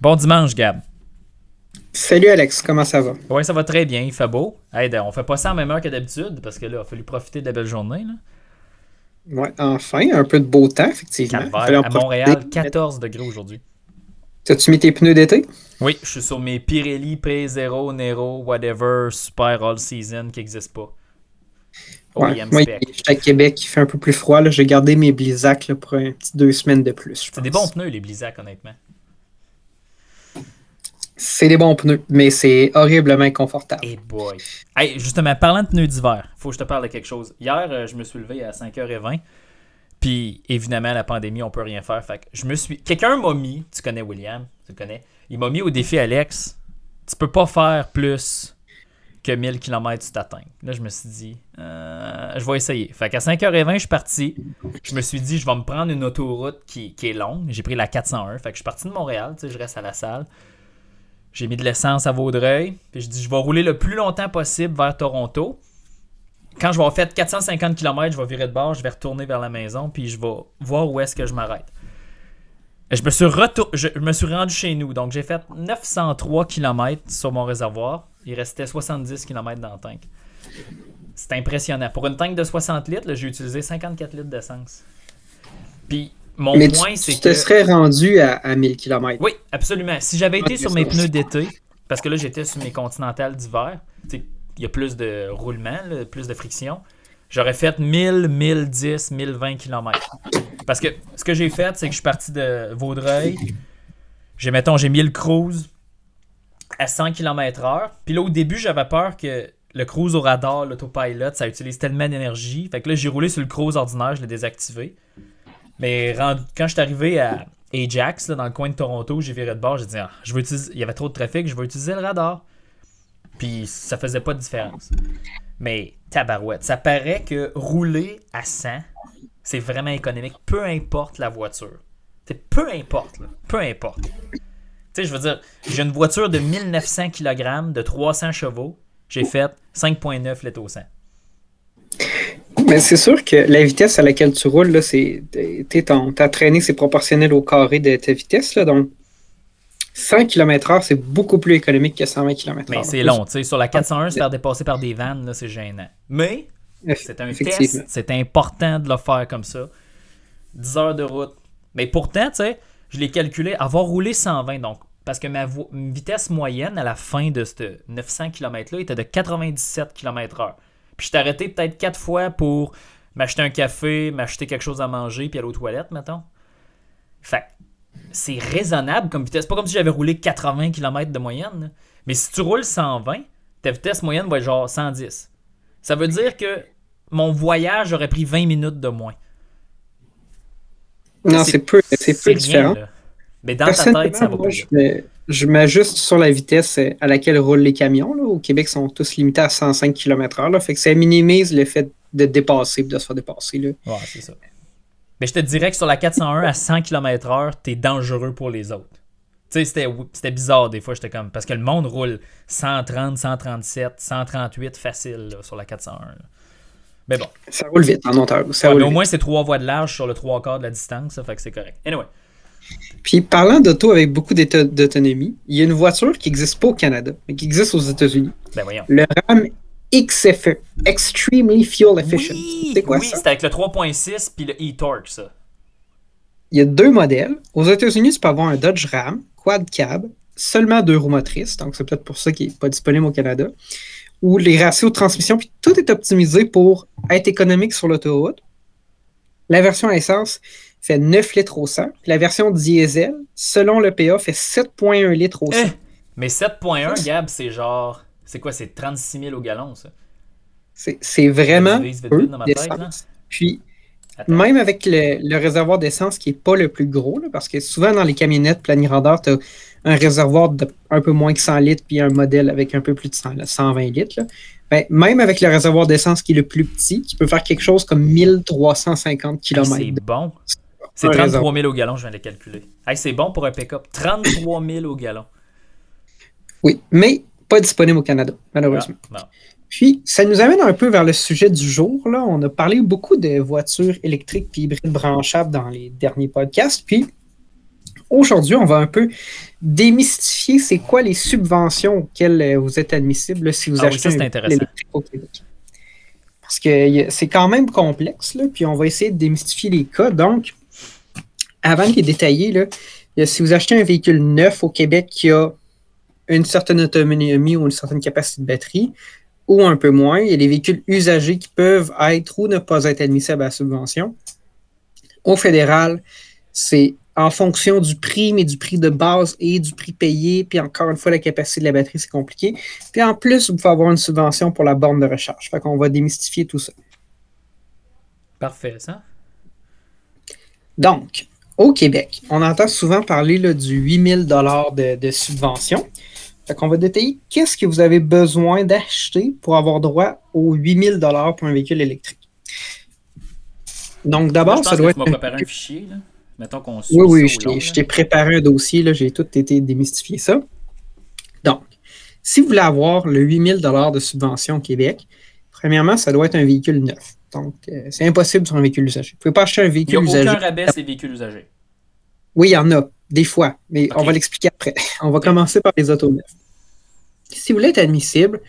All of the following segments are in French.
Bon dimanche, Gab. Salut Alex, comment ça va? Oui, ça va très bien, il fait beau. Hey, on fait pas ça en même heure que d'habitude parce que là, il a fallu profiter de la belle journée. Là. Ouais, enfin, un peu de beau temps, effectivement. Calvaire, à Montréal, 14 degrés aujourd'hui. As-tu mis tes pneus d'été? Oui, je suis sur mes Pirelli P0, Nero, whatever, Super All Season qui n'existe pas. Ouais, moi, je suis à Québec, il fait un peu plus froid. J'ai gardé mes Blizzak pour un petit deux semaines de plus. C'est des bons pneus, les Blizzak, honnêtement. C'est des bons pneus, mais c'est horriblement inconfortable. Hey boy. Hey, justement, parlant de pneus d'hiver, faut que je te parle de quelque chose. Hier, euh, je me suis levé à 5h20. Puis évidemment, la pandémie, on peut rien faire. Fait que je me suis. Quelqu'un m'a mis, tu connais William, tu le connais. Il m'a mis au défi Alex. Tu peux pas faire plus que 1000 km tu t'atteins. Là, je me suis dit, euh, je vais essayer. Fait qu'à 5h20, je suis parti. Je me suis dit, je vais me prendre une autoroute qui, est longue. J'ai pris la 401. Fait que je suis parti de Montréal, tu sais, je reste à la salle. J'ai mis de l'essence à Vaudreuil. Puis je dis, je vais rouler le plus longtemps possible vers Toronto. Quand je vais avoir fait 450 km, je vais virer de bord, je vais retourner vers la maison, puis je vais voir où est-ce que je m'arrête. Je me, suis je me suis rendu chez nous. Donc, j'ai fait 903 km sur mon réservoir. Il restait 70 km dans le tank. C'est impressionnant. Pour une tank de 60 litres, j'ai utilisé 54 litres d'essence. Puis, mon Mais point, c'est que. Tu te serais rendu à, 1000 km. Oui, absolument. Si j'avais été sur mes pneus d'été, parce que là, j'étais sur mes continentales d'hiver, il y a plus de roulement, plus de friction, j'aurais fait 1000, 1010, 1020 km. Parce que ce que j'ai fait, c'est que je suis parti de Vaudreuil. J'ai, mettons, j'ai mis le cruise à 100 km/h. Puis là, au début, j'avais peur que le cruise au radar, l'autopilot, ça utilise tellement d'énergie. Fait que là, j'ai roulé sur le cruise ordinaire, je l'ai désactivé. Mais quand je suis arrivé à Ajax, dans le coin de Toronto, j'ai viré de bord, j'ai dit, ah, je utiliser... il y avait trop de trafic, je vais utiliser le radar. Puis ça faisait pas de différence. Mais tabarouette, ça paraît que rouler à 100, c'est vraiment économique, peu importe la voiture. C'est peu importe, peu importe. Tu sais, je veux dire, j'ai une voiture de 1900 kg, de 300 chevaux, j'ai fait 5.9 litres au 100. Mais c'est sûr que la vitesse à laquelle tu roules, là, c'est, ta traînée, c'est proportionnel au carré de ta vitesse. Là, donc, 100 km/h, c'est beaucoup plus économique que 120 km/h. Mais c'est long. tu sais Sur la 401, se faire dépasser par des vannes, c'est gênant. Mais c'est un test. C'est important de le faire comme ça. 10 heures de route. Mais pourtant, tu sais, je l'ai calculé, avoir roulé 120, donc parce que ma vitesse moyenne à la fin de ce 900 km-là était de 97 km/h. Puis je t'ai arrêté peut-être quatre fois pour m'acheter un café, m'acheter quelque chose à manger, puis aller aux toilettes, mettons. Fait c'est raisonnable comme vitesse. C'est pas comme si j'avais roulé 80 km de moyenne. Mais si tu roules 120, ta vitesse moyenne va être genre 110. Ça veut dire que mon voyage aurait pris 20 minutes de moins. Non, c'est peu, peu différent. Mais dans ta tête, ça va pas je m'ajuste sur la vitesse à laquelle roulent les camions. Au Québec, ils sont tous limités à 105 km/h. Fait que ça minimise le fait de dépasser de se faire dépasser. Là. Ouais, c'est ça. Mais je te dirais que sur la 401 à 100 km/h, t'es dangereux pour les autres. Tu sais, c'était bizarre des fois. J'étais comme. Parce que le monde roule 130, 137, 138 facile sur la 401. Mais bon. Ça roule vite en Ontario. au moins, c'est trois voies de large sur le trois quarts de la distance. Ça fait que c'est correct. Anyway. Puis parlant d'auto avec beaucoup d'autonomie, il y a une voiture qui n'existe pas au Canada, mais qui existe aux États-Unis. Ben voyons. Le RAM XFE, Extremely Fuel Efficient. c'est quoi oui, c'est avec le 3.6 puis le e-torque, ça. Il y a deux modèles. Aux États-Unis, tu peux avoir un Dodge Ram, quad cab, seulement deux roues motrices, donc c'est peut-être pour ça qu'il n'est pas disponible au Canada, où les ratios de transmission, puis tout est optimisé pour être économique sur l'autoroute. La version à essence, fait 9 litres au 100. La version diesel, selon le PA, fait 7,1 litres au 100. Eh, mais 7,1, Gab, c'est genre. C'est quoi C'est 36 000 au gallon, ça? C'est vraiment. Peu Puis, même avec le, réservoir d'essence qui n'est pas le plus gros, parce que souvent dans les camionnettes planirandeurs, tu as un réservoir de un peu moins que 100 litres, puis un modèle avec un peu plus de 100, 120 litres. Ben, même avec le réservoir d'essence qui est le plus petit, tu peux faire quelque chose comme 1350 km. c'est bon. C'est 33 000 au gallon, je viens de calculer. c'est bon pour un pick-up. 33 000 au gallon. Oui, mais pas disponible au Canada, malheureusement. Puis, ça nous amène un peu vers le sujet du jour. Là. On a parlé beaucoup de voitures électriques et hybrides branchables dans les derniers podcasts. Puis, aujourd'hui, on va un peu démystifier c'est quoi les subventions auxquelles euh, vous êtes admissible si vous Ah oui, achetez ça, véhicule électrique au Québec. Parce que c'est quand même complexe, là, puis on va essayer de démystifier les cas. Donc, avant de les détailler, là, si vous achetez un véhicule neuf au Québec qui a une certaine autonomie ou une certaine capacité de batterie, ou un peu moins, il y a des véhicules usagés qui peuvent être ou ne pas être admissibles à la subvention. Au fédéral, c'est en fonction du prix, mais du prix de base et du prix payé. Puis encore une fois, la capacité de la batterie, c'est compliqué. Puis en plus, vous pouvez avoir une subvention pour la borne de recharge. Fait qu'on va démystifier tout ça. Parfait, ça. Donc, au Québec, on entend souvent parler là, du 8000 dollars de, de subvention. Fait qu'on va détailler qu'est-ce que vous avez besoin d'acheter pour avoir droit aux 8000 dollars pour un véhicule électrique. Donc d'abord, ça doit que tu être m'as un préparé un fichier. Là. Mettons qu'on suit Oui, oui, je long, je t'ai préparé un dossier, là, j'ai tout été démystifié ça. Donc, si vous voulez avoir le 8000 de subvention au Québec, premièrement, ça doit être un véhicule neuf. Donc, euh, c'est impossible sur un véhicule usagé. Vous ne pouvez pas acheter un Il n'y véhicule a aucun usagé. rabais sur les véhicules usagés. Oui, il y en a, des fois, mais on va l'expliquer après. On va commencer par les autos neufs. Si vous voulez être admissible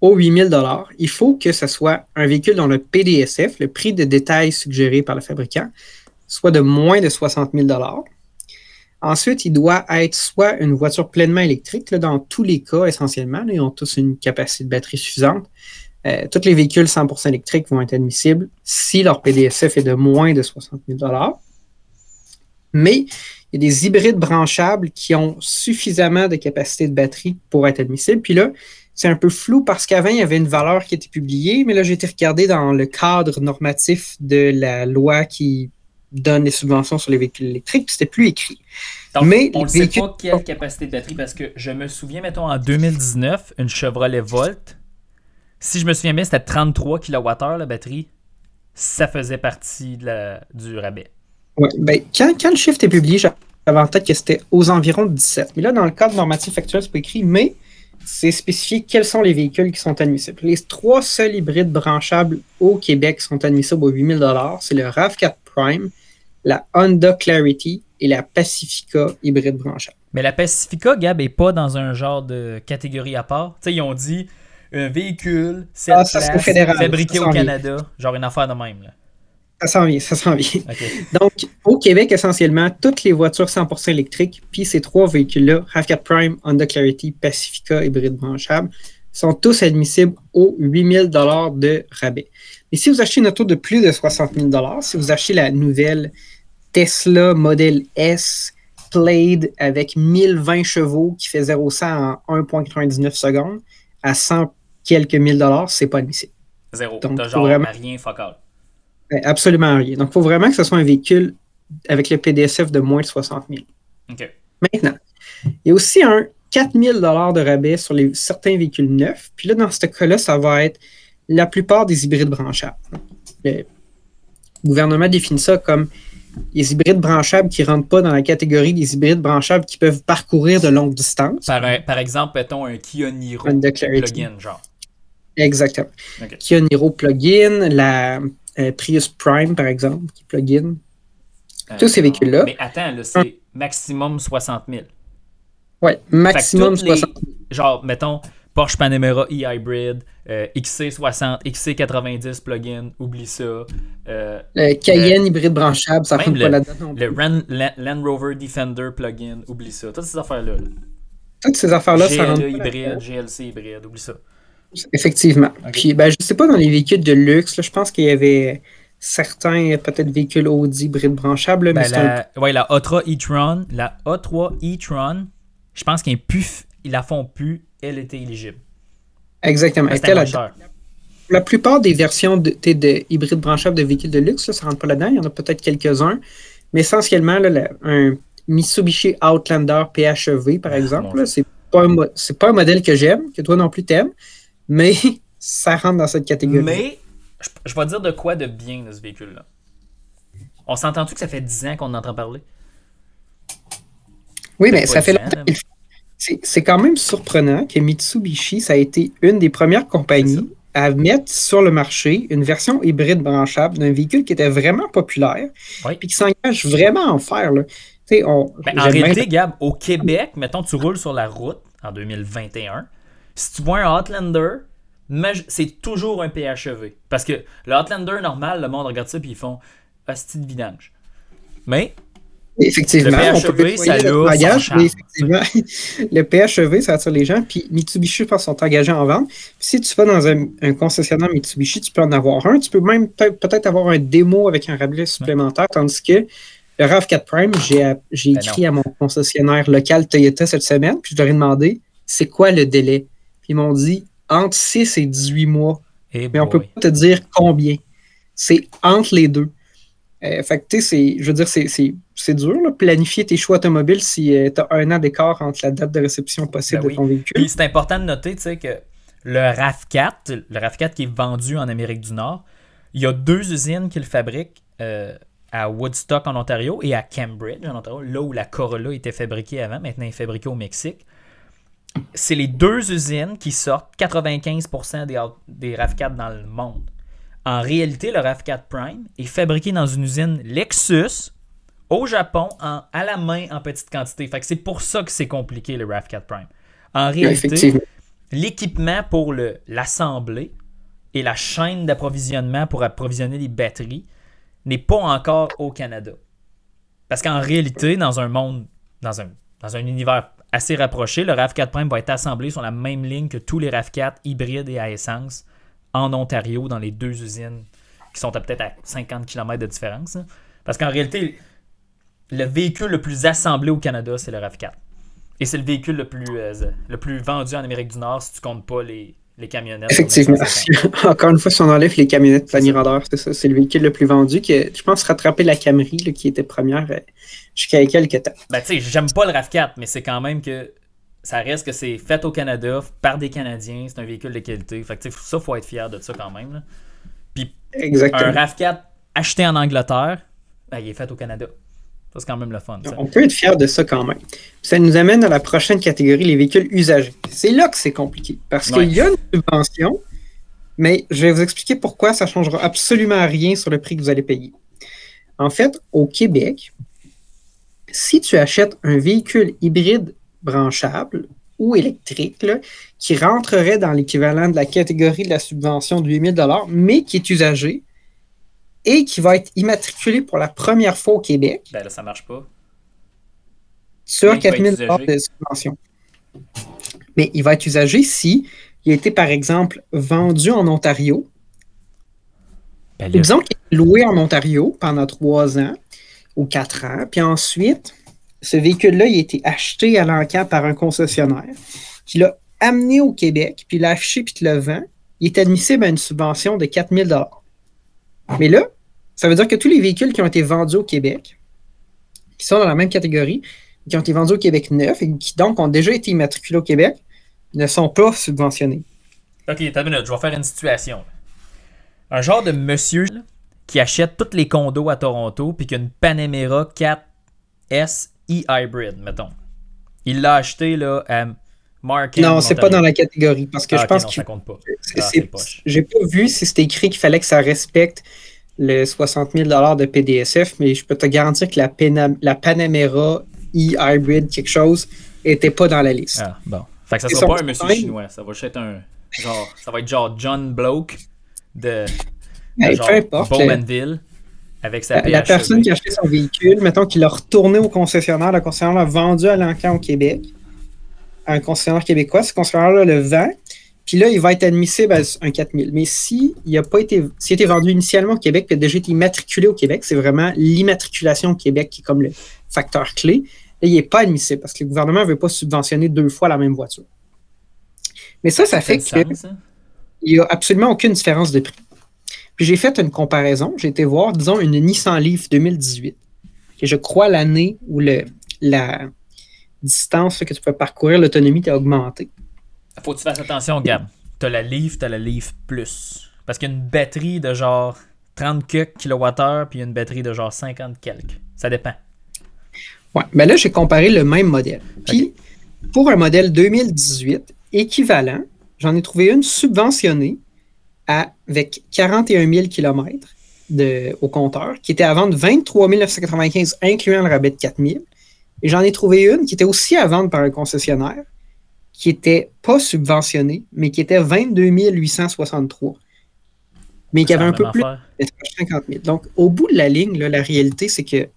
aux 8000 il faut que ce soit un véhicule dont le PDSF, le prix de détail suggéré par le fabricant, soit de moins de 60 000 Ensuite, il doit être soit une voiture pleinement électrique, là, dans tous les cas essentiellement, là, ils ont tous une capacité de batterie suffisante. Euh, tous les véhicules 100% électriques vont être admissibles si leur PDSF est de moins de 60 000 Mais il y a des hybrides branchables qui ont suffisamment de capacité de batterie pour être admissibles. Puis là, c'est un peu flou parce qu'avant, il y avait une valeur qui était publiée, mais là, j'ai été regardé dans le cadre normatif de la loi qui donne les subventions sur les véhicules électriques, puis c'était plus écrit. Donc, Mais on ne sait véhicules- pas quelle capacité de batterie parce que je me souviens, mettons, en 2019, une Chevrolet Volt, si je me souviens bien, c'était 33 kWh la batterie. Ça faisait partie de la- du rabais. Ouais, ben, quand, quand le chiffre est publié, j'avais en tête que c'était aux environs de 17. Mais là, dans le cadre normatif actuel, c'est pas écrit, mais c'est spécifié quels sont les véhicules qui sont admissibles. Les trois seuls hybrides branchables au Québec qui sont admissibles aux 8000 C'est le RAV4 Prime, la Honda Clarity et la Pacifica hybride branchable. Mais la Pacifica, Gab, est pas dans un genre de catégorie à part. Tu sais, ils ont dit un véhicule, Ah, c'est fédéral, fabriqué au. Canada. Genre une affaire de même. Là. Ça s'en vient, ça s'en vient. Donc, au Québec, essentiellement, toutes les voitures 100% électriques, puis ces trois véhicules-là, RAV4 Prime, Honda Clarity, Pacifica, hybride branchable, sont tous admissibles aux 8000 de rabais. Mais si vous achetez une auto de plus de 60 000 si vous achetez la nouvelle Tesla Model S Plaid avec 1020 chevaux qui fait 0-100 en 1,99 secondes à 100 quelques mille dollars, c'est pas admissible. Zéro. Donc, faut genre vraiment- rien. Ben, Absolument rien. Donc, il faut vraiment que ce soit un véhicule avec le PDSF de moins de 60 000. OK. Maintenant, il y a aussi un 4 000 de rabais sur les, certains véhicules neufs. Puis là, dans ce cas-là, ça va être la plupart des hybrides branchables. Le gouvernement définit ça comme les hybrides branchables qui ne rentrent pas dans la catégorie des hybrides branchables qui peuvent parcourir de longues distances. Par, par exemple, mettons un Kia Niro plug-in, genre. Exactement. Ok. Kia Niro plug-in, la euh, Prius Prime, par exemple, qui est plug-in. Tous ces Euh, véhicules-là. Mais attends, là, c'est maximum 60 000. Ouais, maximum toutes les- 60 Genre, mettons, Porsche Panamera e-Hybrid, euh, XC60, XC90 plug-in, oublie ça. Euh, Le Cayenne hybride branchable, ça ne même rentre le- pas là-dedans. le Ran- Land, Land Rover Defender plug-in, oublie ça. Toutes ces affaires-là. là. Toutes ces affaires-là, ça rentre GLE hybride, GLC hybride, oublie ça. Effectivement. Puis, ben, je sais pas, dans les véhicules de luxe, là, je pense qu'il y avait certains, peut-être, véhicules Audi hybrides branchables, là, mais Ben, c'est un- la, ouais, la A3 e-tron, la A3 e-tron, je pense qu'ils ils la font plus, elle était éligible. Exactement. Était cher. La plupart des versions de, hybrides branchables de véhicules de luxe, là, ça rentre pas là-dedans. Il y en a peut-être quelques-uns. Mais essentiellement, là, la- un Mitsubishi Outlander PHEV, par exemple, mon là, c'est pas, un pas un modèle que j'aime, que toi non plus t'aimes, mais ça rentre dans cette catégorie. Mais, je, je vais dire de quoi de bien de ce véhicule-là. On s'entend-tu que ça fait 10 ans qu'on en entend parler? oui, mais ça fait longtemps C'est quand même surprenant que Mitsubishi, ça a été une des premières compagnies à mettre sur le marché une version hybride branchable d'un véhicule qui était vraiment populaire Oui. puis qui s'engage vraiment à en faire. Là. On- Ben, en réalité, Gab, au Québec, mettons, tu roules sur la route en 2021. Si tu vois un Outlander, c'est toujours un PHEV. Parce que le Outlander normal, le monde regarde ça puis ils font hostie de vidange. Mais Effectivement, Le on peut PHEV, ça bagage, mais effectivement, le PHEV, ça attire les gens. Puis Mitsubishi, sont engagés en vente. Puis si tu vas dans un, un concessionnaire Mitsubishi, tu peux en avoir un. Tu peux même peut- peut-être avoir un démo avec un rabais supplémentaire, tandis que le RAV4 Prime, j'ai j'ai Ben écrit à mon concessionnaire local Toyota cette semaine, puis je leur ai demandé c'est quoi le délai? Ils m'ont dit entre 6 et 18 mois. eh Mais on peut boy. pas te dire combien. C'est entre les deux. Euh, fait que, tu sais, c'est- je veux dire, c'est- dur, là, planifier tes choix automobiles si tu as un an d'écart entre la date de réception possible Ben oui. de ton véhicule. Puis c'est important de noter, tu sais, que le RAV4, le RAV4 qui est vendu en Amérique du Nord, il y a deux usines qui le fabriquent euh, à Woodstock en Ontario et à Cambridge en Ontario, là où la Corolla était fabriquée avant, maintenant elle est fabriquée au Mexique. C'est les deux usines qui sortent 95% des, des RAV4 dans le monde. En réalité, le RAV4 Prime est fabriqué dans une usine Lexus au Japon en- à la main en petite quantité. Fait que c'est pour ça que c'est compliqué le RAV4 Prime. En réalité, l'équipement pour le- l'assembler et la chaîne d'approvisionnement pour approvisionner les batteries n'est pas encore au Canada. Parce qu'en réalité, dans un monde, dans un, dans un univers assez rapproché, le RAV4 Prime va être assemblé sur la même ligne que tous les RAV4 hybrides et à essence en Ontario, dans les deux usines qui sont peut-être à 50 km de différence. hein. Parce qu'en réalité, le véhicule le plus assemblé au Canada, c'est le RAV4. Et c'est le véhicule le plus, euh, le plus vendu en Amérique du Nord si tu comptes pas les, les camionnettes. Effectivement. 950. Encore une fois, si on enlève les camionnettes. Radar, c'est ça. C'est le véhicule le plus vendu qui, je pense, rattrapé la Camry là, qui était première euh, jusqu'à quelques temps. Ben, tu sais, j'aime pas le RAV4, mais c'est quand même que ça reste que c'est fait au Canada par des Canadiens. C'est un véhicule de qualité. Fait que, tu sais, ça, faut être fier de ça quand même. là. Un Exactement. RAV4 acheté en Angleterre, ben, il est fait au Canada. Ça, c'est quand même le fun. ça. On peut être fier de ça quand même. Ça nous amène à la prochaine catégorie, les véhicules usagés. C'est là que c'est compliqué. Parce Ouais. qu'il y a une subvention, mais je vais vous expliquer pourquoi ça ne changera absolument rien sur le prix que vous allez payer. En fait, au Québec, si tu achètes un véhicule hybride branchable ou électrique, là, qui rentrerait dans l'équivalent de la catégorie de la subvention de 8000 mais qui est usagé et qui va être immatriculé pour la première fois au Québec, Ben là, ça marche pas. sur Oui, il va être 4000 usagé. de subvention. Mais il va être usagé si il a été, par exemple, vendu en Ontario. Ben, disons qu'il est loué en Ontario pendant trois ans ou quatre ans. Puis ensuite, ce véhicule-là, il a été acheté à l'encan par un concessionnaire qui l'a amené au Québec, puis l'a affiché, puis te le vend. Il est admissible à une subvention de 4000 Mais là, ça veut dire que tous les véhicules qui ont été vendus au Québec, qui sont dans la même catégorie, qui ont été vendus au Québec neuf et qui donc ont déjà été immatriculés au Québec, ne sont pas subventionnés. Ok, attends une minute, je vais faire une situation. Un genre de monsieur qui achète tous les condos à Toronto puis qui a une Panamera 4S e-hybrid, mettons. Il l'a acheté là, à Markham. non, c'est pas dans la catégorie parce que Ah, je ok, pense non, que ça compte pas. c'est- Ah, j'ai pas vu si c'était écrit qu'il fallait que ça respecte le 60 000 de PDSF, mais je peux te garantir que la, Pana- la Panamera e-hybrid quelque chose était pas dans la liste. Ah, bon. Fait que ça Ils sera pas un monsieur même- chinois, ça va juste être un genre, ça va être genre John Bloke de, de Hey, genre peu importe. le- Bowmanville avec sa La, la PHEV. personne qui a acheté son véhicule, mettons qu'il l'a retourné au concessionnaire, le concessionnaire l'a vendu à l'encan au Québec, à un concessionnaire québécois, ce concessionnaire-là le vend, puis là, il va être admissible à un 4000. Mais si il a pas été, s'il a été vendu initialement au Québec, puis a déjà été immatriculé au Québec, c'est vraiment l'immatriculation au Québec qui est comme le facteur clé. Là, il n'est pas admissible parce que le gouvernement ne veut pas subventionner deux fois la même voiture. Mais ça, ça fait fait que il n'y a absolument aucune différence de prix. Puis j'ai fait une comparaison. J'ai été voir, disons, une Nissan Leaf 2018, qui est, je crois, l'année où le, la distance que tu peux parcourir, l'autonomie t'a augmenté. Faut que tu fasses attention, Gab. T'as la Leaf, t'as la Leaf Plus. Parce qu'il y a une batterie de genre 30 kWh puis il y a une batterie de genre 50 quelques. Ça dépend. Ouais, mais là, j'ai comparé le même modèle. Puis, pour un modèle 2018 équivalent, j'en ai trouvé une subventionnée avec 41 000 km de, au compteur, qui était à vendre 23 995, incluant le rabais de 4 000. Et j'en ai trouvé une qui était aussi à vendre par un concessionnaire, qui n'était pas subventionnée, mais qui était 22 863. Mais qui avait un peu plus de 50 000. Donc, au bout de la ligne, la réalité, c'est que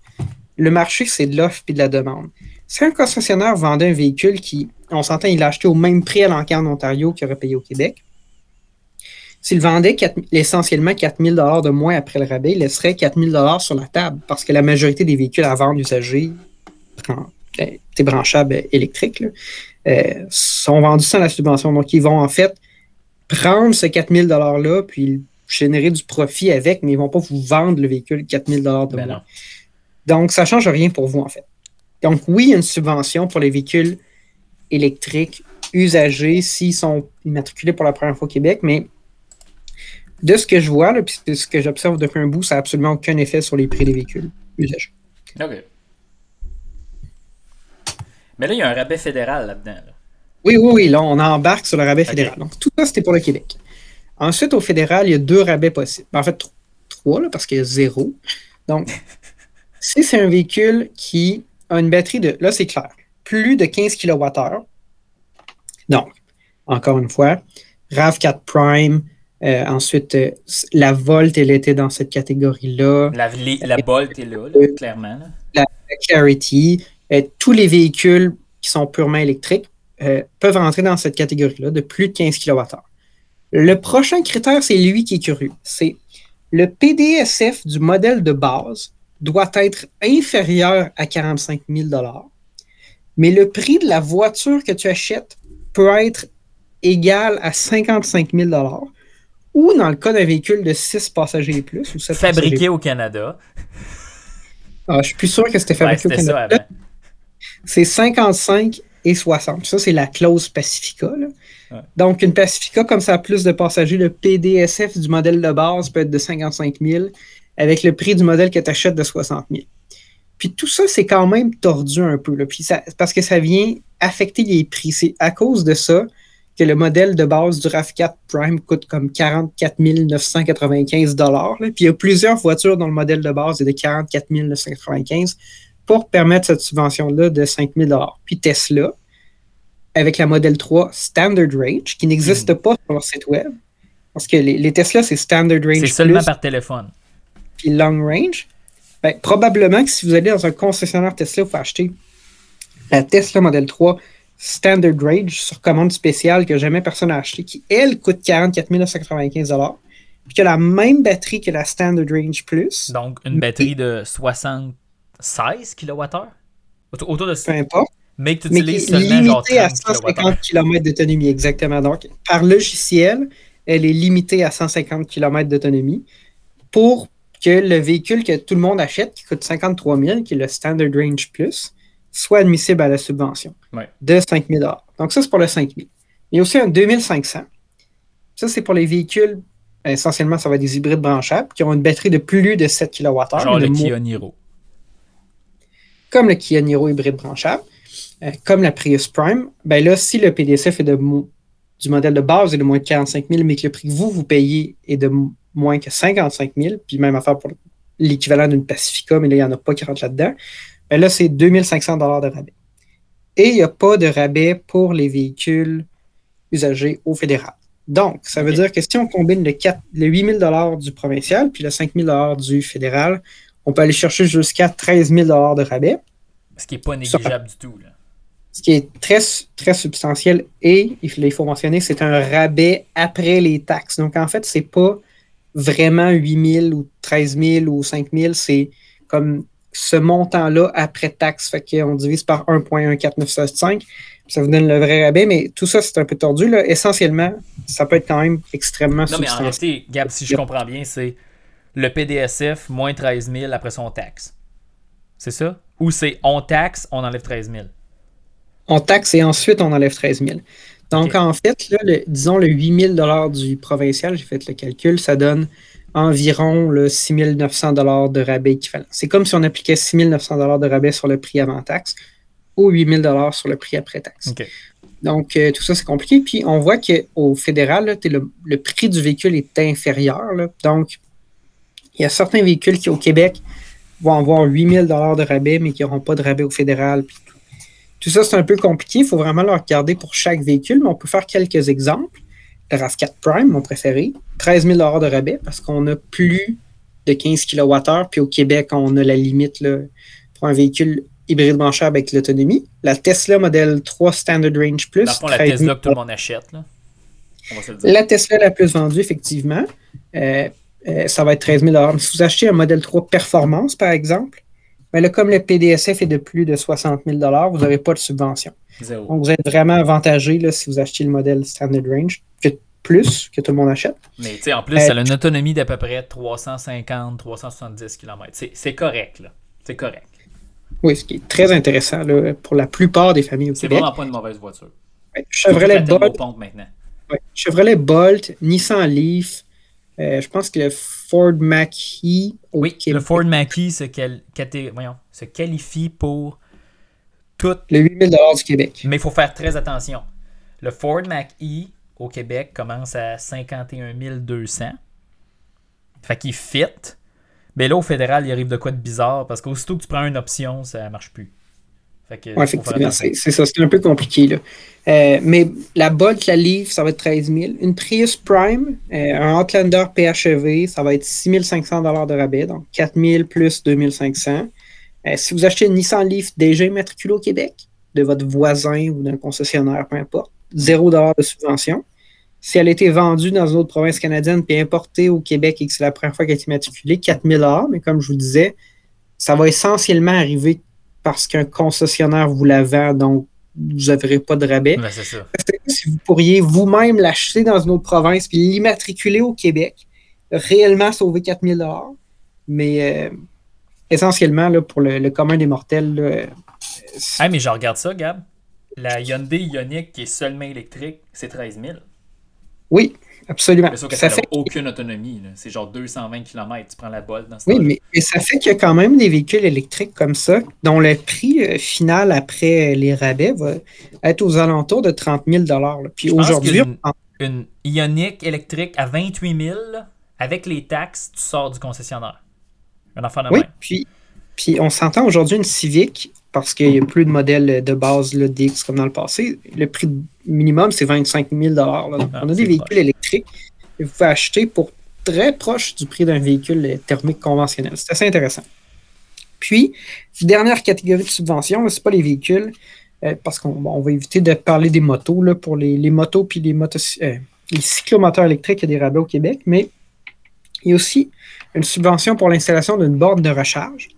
le marché, c'est de l'offre et de la demande. Si un concessionnaire vendait un véhicule qui, on s'entend, il l'a acheté au même prix à l'enquête en Ontario qu'il aurait payé au Québec, s'il vendait essentiellement 4 000 de moins après le rabais, il laisserait 4 000 sur la table parce que la majorité des véhicules à vendre usagés, ben, branchables électriques, euh, sont vendus sans la subvention. Donc, ils vont en fait prendre ce 4 000 $-là puis générer du profit avec, mais ils ne vont pas vous vendre le véhicule 4 000 de ben moins. Donc, ça ne change rien pour vous, en fait. Donc, oui, il y a une subvention pour les véhicules électriques usagés s'ils sont immatriculés pour la première fois au Québec, mais de ce que je vois, là, puis de ce que j'observe depuis un bout, ça n'a absolument aucun effet sur les prix des véhicules usagés. OK. Mais là, il y a un rabais fédéral là-dedans. Oui, oui, oui. Là, on embarque sur le rabais fédéral. Donc, tout ça, c'était pour le Québec. Ensuite, au fédéral, il y a deux rabais possibles. En fait, trois, là, parce qu'il y a zéro. Donc, si c'est un véhicule qui a une batterie de, là, c'est clair, plus de 15 kWh. Donc, encore une fois, RAV4 Prime, euh, ensuite, euh, la Volt, elle était dans cette catégorie-là. La, la Bolt est là, clairement. La, Clarity. Euh, tous les véhicules qui sont purement électriques peuvent rentrer dans cette catégorie-là de plus de 15 kWh. Le prochain critère, c'est lui qui est curieux. C'est le PDSF du modèle de base doit être inférieur à 45 000 mais le prix de la voiture que tu achètes peut être égal à 55 000 ou dans le cas d'un véhicule de 6 passagers et plus. Ou fabriqué au Canada. Ah, je suis plus sûr que c'était fabriqué au Canada. C'est 55 et 60. Ça, c'est la clause Pacifica. Donc, une Pacifica, comme ça a plus de passagers, le PDSF du modèle de base peut être de 55 000 avec le prix du modèle que tu achètes de 60 000. Puis tout ça, c'est quand même tordu un peu. Là. Puis ça, parce que ça vient affecter les prix. C'est à cause de ça que le modèle de base du RAV4 Prime coûte comme 44 995 Puis il y a plusieurs voitures dont le modèle de base est de 44 995 pour permettre cette subvention-là de 5 000 Puis Tesla, avec la modèle 3 Standard Range, qui n'existe hmm. pas sur leur site web, parce que les, Tesla, c'est Standard Range. C'est seulement par téléphone. Puis Long Range. Ben, probablement que si vous allez dans un concessionnaire Tesla, vous pouvez acheter la Tesla Model 3 Standard Range sur commande spéciale que jamais personne n'a acheté, qui, elle, coûte 44 995 puis qui a la même batterie que la Standard Range Plus. Donc, une batterie de 76 kWh Autour de ça. Peu importe. Mais que tu utilises seulement genre 30 à 150 km d'autonomie, exactement. Donc, par logiciel, elle est limitée à 150 km d'autonomie pour que le véhicule que tout le monde achète, qui coûte 53 000, qui est le Standard Range Plus, soit admissible à la subvention de 5 000 Donc, ça, c'est pour le 5 000. Il y a aussi un 2500. Ça, c'est pour les véhicules, essentiellement, ça va être des hybrides branchables qui ont une batterie de plus de 7 kWh. Genre le, Kia Niro. Comme le Kia Niro hybride branchable, euh, comme la Prius Prime, ben là, si le PDSF est de, du modèle de base est de moins de 45 000, mais que le prix que vous, vous payez est de moins que 55 000, puis même affaire pour l'équivalent d'une Pacifica, mais là, il n'y en a pas qui rentrent là-dedans, ben là, c'est 2500 de rabais. Et il n'y a pas de rabais pour les véhicules usagés au fédéral. Donc, ça veut dire que si on combine le, 4, le 8000 du provincial puis le 5000 du fédéral, on peut aller chercher jusqu'à 13 000 de rabais. Ce qui n'est pas négligeable du tout. Ce qui est très, très substantiel et, il faut mentionner, c'est un rabais après les taxes. Donc, en fait, ce n'est pas vraiment 8 000 ou 13 000 ou 5 000, c'est comme ce montant-là après taxe. Fait qu'on divise par 1.14965. Ça vous donne le vrai rabais, mais tout ça, c'est un peu tordu. Là. Essentiellement, ça peut être quand même extrêmement Non, mais en réalité, Gab, si je comprends bien, c'est le PDSF moins 13 000 après son taxe. C'est ça? Ou c'est on taxe, on enlève 13 000? On taxe et ensuite on enlève 13 000. Donc, en fait, là, disons le 8 000 du provincial, j'ai fait le calcul, ça donne environ le 6 900 de rabais équivalent. C'est comme si on appliquait 6 900 de rabais sur le prix avant taxe ou 8 000 sur le prix après taxe. Donc, euh, tout ça, c'est compliqué. Puis, on voit qu'au fédéral, là, le, le prix du véhicule est inférieur. là. Donc, il y a certains véhicules qui, au Québec, vont avoir 8000 de rabais, mais qui n'auront pas de rabais au fédéral. Puis tout. Tout ça, c'est un peu compliqué. Il faut vraiment le regarder pour chaque véhicule, mais on peut faire quelques exemples. Le RAV4 Prime, mon préféré, 13 000 de rabais parce qu'on a plus de 15 kWh. Puis au Québec, on a la limite là, pour un véhicule hybride branchable avec l'autonomie. La Tesla Model 3 Standard Range Plus. Dans le fond, la 13 000 Tesla que tout le monde achète. Là. On va se le dire. La Tesla la plus vendue, effectivement, euh, euh, ça va être 13 000 Mais Si vous achetez un modèle 3 Performance, par exemple, ben là, comme le PDSF est de plus de 60 000 vous n'aurez pas de subvention. Zéro. Donc, vous êtes vraiment avantagé là, si vous achetez le modèle Standard Range, que plus que tout le monde achète. Mais tu sais, en plus, Euh, ça a une autonomie d'à peu près 350-370 km. C'est c'est correct, là. C'est correct. Oui, ce qui est très intéressant là, pour la plupart des familles au C'est Québec. vraiment pas une mauvaise voiture. Ouais, Chevrolet Bolt, thermopompe maintenant. ouais, Chevrolet Bolt, Nissan Leaf, euh, je pense que le Ford au Oui, Québec, le Ford Mach-E se, caté- voyons, se qualifie pour tout, le 8000 du Québec. mais il faut faire très attention. Le Ford Mach-E au Québec commence à 51 200. Fait qu'il fit. Mais là, au fédéral, il arrive de quoi de bizarre parce qu'aussitôt que tu prends une option, ça marche plus. Faire effectivement, c'est ça, c'est un peu compliqué. Là. Euh, mais la Bolt, la Leaf, ça va être 13 000. Une Prius Prime, euh, un Outlander PHEV, ça va être 6 500 de rabais, donc 4 000 plus 2 500. Euh, si vous achetez une Nissan Leaf déjà immatriculée au Québec, de votre voisin ou d'un concessionnaire, peu importe, 0 de subvention. Si elle a été vendue dans une autre province canadienne puis importée au Québec et que c'est la première fois qu'elle est immatriculée, 4 000 mais comme je vous disais, ça va essentiellement arriver parce qu'un concessionnaire vous la vend, donc vous n'aurez pas de rabais. Ouais, c'est ça. Si vous pourriez vous-même l'acheter dans une autre province puis l'immatriculer au Québec, réellement sauver 4000 Mais euh, essentiellement, là, pour le, le commun des mortels, là, Ah, mais je regarde ça, Gab. La Hyundai Ioniq qui est seulement électrique, c'est 13 000. oui, absolument. Mais sauf que Ça ça fait aucune autonomie. C'est genre 220 km. Tu prends la bolle dans ce Oui, temps-là. mais, mais ça fait qu'il y a quand même des véhicules électriques comme ça, dont le prix euh, final après les rabais va être aux alentours de 30 000 là. Puis aujourd'hui, on- Une Ioniq électrique à 28 000, là, avec les taxes, tu sors du concessionnaire. Un enfant de oui, puis, puis on s'entend aujourd'hui une Civic, parce qu'il n'y a plus de modèles de base DX comme dans le passé. Le prix minimum, c'est 25 000 là. Donc, Ah, on a des véhicules électriques que vous pouvez acheter pour très proche du prix d'un véhicule thermique conventionnel. C'est assez intéressant. Puis, dernière catégorie de subvention, ce n'est pas les véhicules, euh, parce qu'on bon, va éviter de parler des motos. Là, pour les, les motos puis les, motos, euh, les cyclomoteurs électriques, il y a des rabais au Québec, mais il y a aussi une subvention pour l'installation d'une borne de recharge.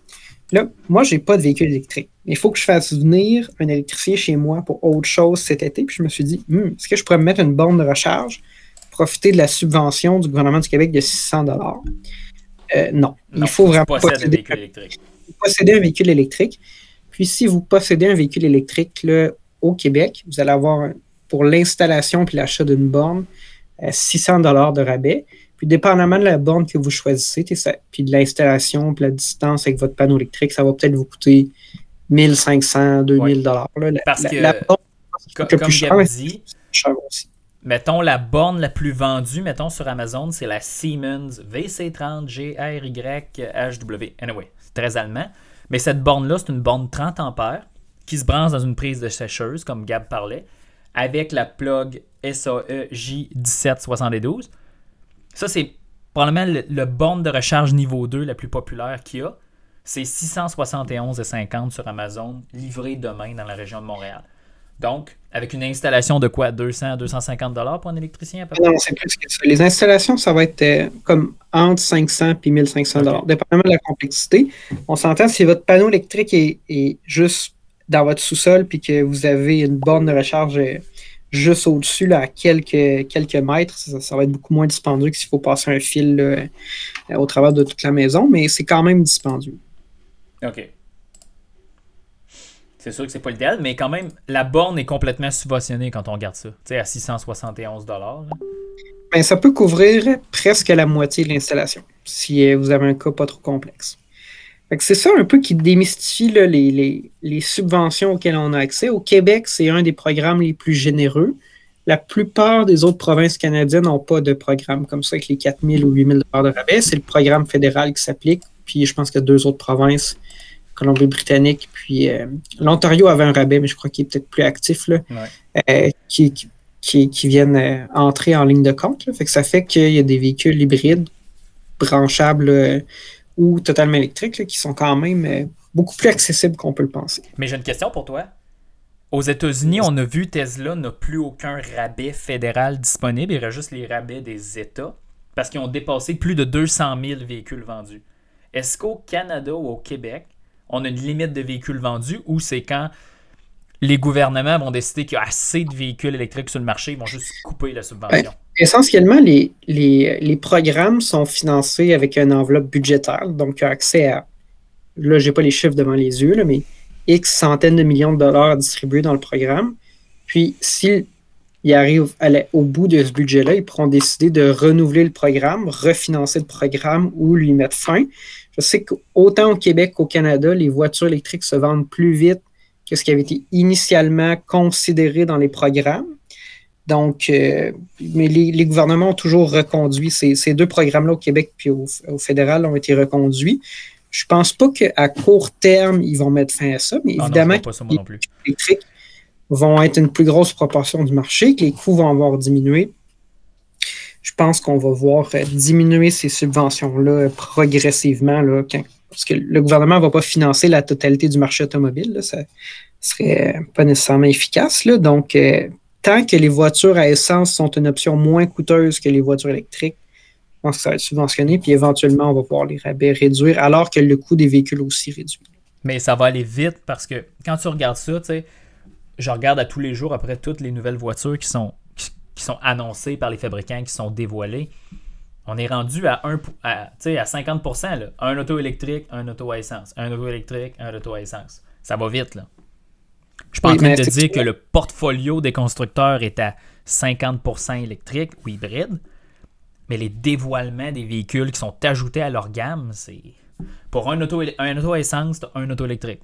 Là, moi, je n'ai pas de véhicule électrique. Il faut que je fasse venir un électricien chez moi pour autre chose cet été. Puis je me suis dit, Hmm, est-ce que je pourrais me mettre une borne de recharge, profiter de la subvention du gouvernement du Québec de 600 euh, Non. Non, il faut vraiment un posséder véhicule électrique? possédez un véhicule électrique. Puis si vous possédez un véhicule électrique là, au Québec, vous allez avoir un- pour l'installation puis l'achat d'une borne euh, 600 dollars de rabais. Puis dépendamment de la borne que vous choisissez, ça- puis de l'installation, puis la distance avec votre panneau électrique, ça va peut-être vous coûter 1500, 2000 dollars. Parce la- que- la borne Co- le Comme dit, cher aussi. mettons la borne la plus vendue, mettons sur Amazon, c'est la Siemens VC30 GRY HW. Anyway, c'est très allemand. Mais cette borne-là, c'est une borne 30 ampères qui se branche dans une prise de sécheuse, comme Gab parlait, avec la plug E SAE J1772. Ça, c'est probablement le, le borne de recharge niveau 2 la plus populaire qu'il y a. C'est 671,50 sur Amazon, livré demain dans la région de Montréal. Donc, avec une installation de quoi? 200 250 dollars pour un électricien à peu près Non, c'est plus que ça. Les installations, ça va être euh, comme entre 500 et 1500 dollars, dépendamment de la complexité. On s'entend si votre panneau électrique est, est juste dans votre sous-sol puis que vous avez une borne de recharge euh, juste au-dessus, là, à quelques, quelques mètres, ça, ça va être beaucoup moins dispendieux que s'il faut passer un fil là, euh, au travers de toute la maison, mais c'est quand même dispendieux. OK. C'est sûr que c'est pas l'idéal, mais quand même, la borne est complètement subventionnée quand on regarde ça. Tu sais, à 671 dollars. Ben, ça peut couvrir presque la moitié de l'installation si euh, vous avez un cas pas trop complexe. C'est ça un peu qui démystifie là, les, les, les, subventions auxquelles on a accès. Au Québec, c'est un des programmes les plus généreux. La plupart des autres provinces canadiennes n'ont pas de programme comme ça avec les 4 000 ou 8 000 de rabais. C'est le programme fédéral qui s'applique. Puis je pense qu'il y a deux autres provinces, Colombie-Britannique, puis euh, l'Ontario avait un rabais, mais je crois qu'il est peut-être plus actif, là, euh, qui, qui, qui, viennent euh, entrer en ligne de compte. Fait que ça fait qu'il y a des véhicules hybrides, branchables ou totalement électriques, qui sont quand même beaucoup plus accessibles qu'on peut le penser. Mais j'ai une question pour toi. Aux États-Unis, on a vu Tesla n'a plus aucun rabais fédéral disponible. Il reste juste les rabais des États parce qu'ils ont dépassé plus de 200 000 véhicules vendus. Est-ce qu'au Canada ou au Québec, on a une limite de véhicules vendus ou c'est quand les gouvernements vont décider qu'il y a assez de véhicules électriques sur le marché, ils vont juste couper la subvention? essentiellement, les, programmes sont financés avec une enveloppe budgétaire, donc accès à, là, j'ai pas les chiffres devant les yeux, mais X centaines de millions de dollars distribués dans le programme. Puis, s'ils arrivent au bout de ce budget-là, ils pourront décider de renouveler le programme, refinancer le programme ou lui mettre fin. Je sais qu'autant au Québec qu'au Canada, les voitures électriques se vendent plus vite que ce qui avait été initialement considéré dans les programmes. Donc, euh, mais les, gouvernements ont toujours reconduit ces, deux programmes-là au Québec puis au, au, fédéral ont été reconduits. Je pense pas qu'à court terme, ils vont mettre fin à ça, mais évidemment, les électriques vont être une plus grosse proportion du marché, que les coûts vont avoir diminué. Je pense qu'on va voir euh, diminuer ces subventions-là progressivement, parce que le gouvernement ne va pas financer la totalité du marché automobile. Là, ça serait pas nécessairement efficace. Donc, euh, tant que les voitures à essence sont une option moins coûteuse que les voitures électriques, je pense que ça va être subventionné, puis éventuellement, on va pouvoir les rabais réduire, alors que le coût des véhicules aussi réduit. Mais ça va aller vite parce que quand tu regardes ça, tu sais, je regarde à tous les jours après toutes les nouvelles voitures qui sont, qui, sont annoncées par les fabricants, qui sont dévoilées. On est rendu à, un, à, à 50 là. Un auto électrique, un auto à essence. Un auto électrique, un auto à essence. Ça va vite, là. Je suis pas en train de dire que le portfolio des constructeurs est à 50% électrique ou hybride, mais les dévoilements des véhicules qui sont ajoutés à leur gamme, c'est. Pour un auto, un auto à essence, un auto électrique.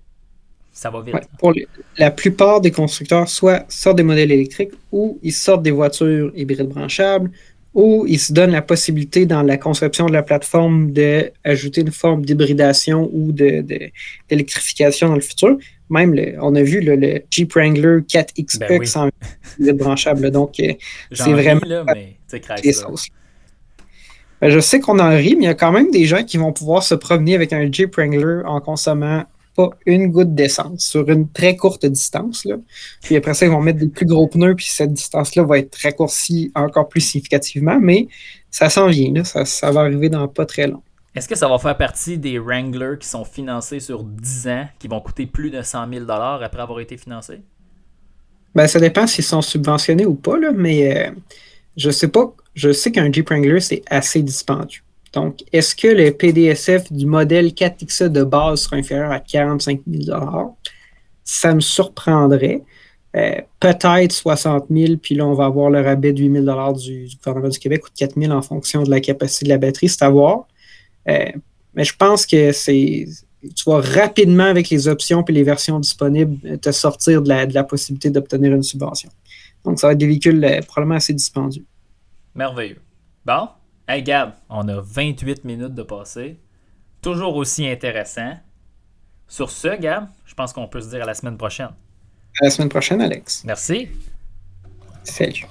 Ça va vite. pour la plupart des constructeurs, soit sortent des modèles électriques ou ils sortent des voitures hybrides branchables ou ils se donnent la possibilité dans la conception de la plateforme d'ajouter une forme d'hybridation ou d'électrification de, dans le futur. Même, on a vu le, Jeep Wrangler 4XE ben oui. sans branchable. Donc, euh, c'est vraiment. Là, mais ben, je sais qu'on en rit, mais il y a quand même des gens qui vont pouvoir se promener avec un Jeep Wrangler en consommant pas une goutte d'essence sur une très courte distance. Là. Puis après ça, ils vont mettre des plus gros pneus, puis cette distance-là va être raccourcie encore plus significativement, mais ça s'en vient, Ça, ça, va arriver dans pas très long. Est-ce que ça va faire partie des Wranglers qui sont financés sur 10 ans, qui vont coûter plus de 100 000 après avoir été financés? Ben, ça dépend s'ils sont subventionnés ou pas, là, mais euh, je sais pas je sais qu'un Jeep Wrangler, c'est assez dispendieux. Donc, est-ce que le PDSF du modèle 4XE de base sera inférieur à 45 000 Ça me surprendrait. Euh, peut-être 60 000, puis là, on va avoir le rabais de 8 000 du, du, gouvernement du Québec ou de 4 000 en fonction de la capacité de la batterie, c'est à voir. Euh, mais je pense que c'est. Tu vas rapidement, avec les options et les versions disponibles, te sortir de la, possibilité d'obtenir une subvention. Donc, ça va être des véhicules euh, probablement assez dispendieux. Merveilleux. Bon, hey Gab, on a 28 minutes de passé. Toujours aussi intéressant. Sur ce, Gab, je pense qu'on peut se dire à la semaine prochaine. À la semaine prochaine, Alex. Merci. Salut.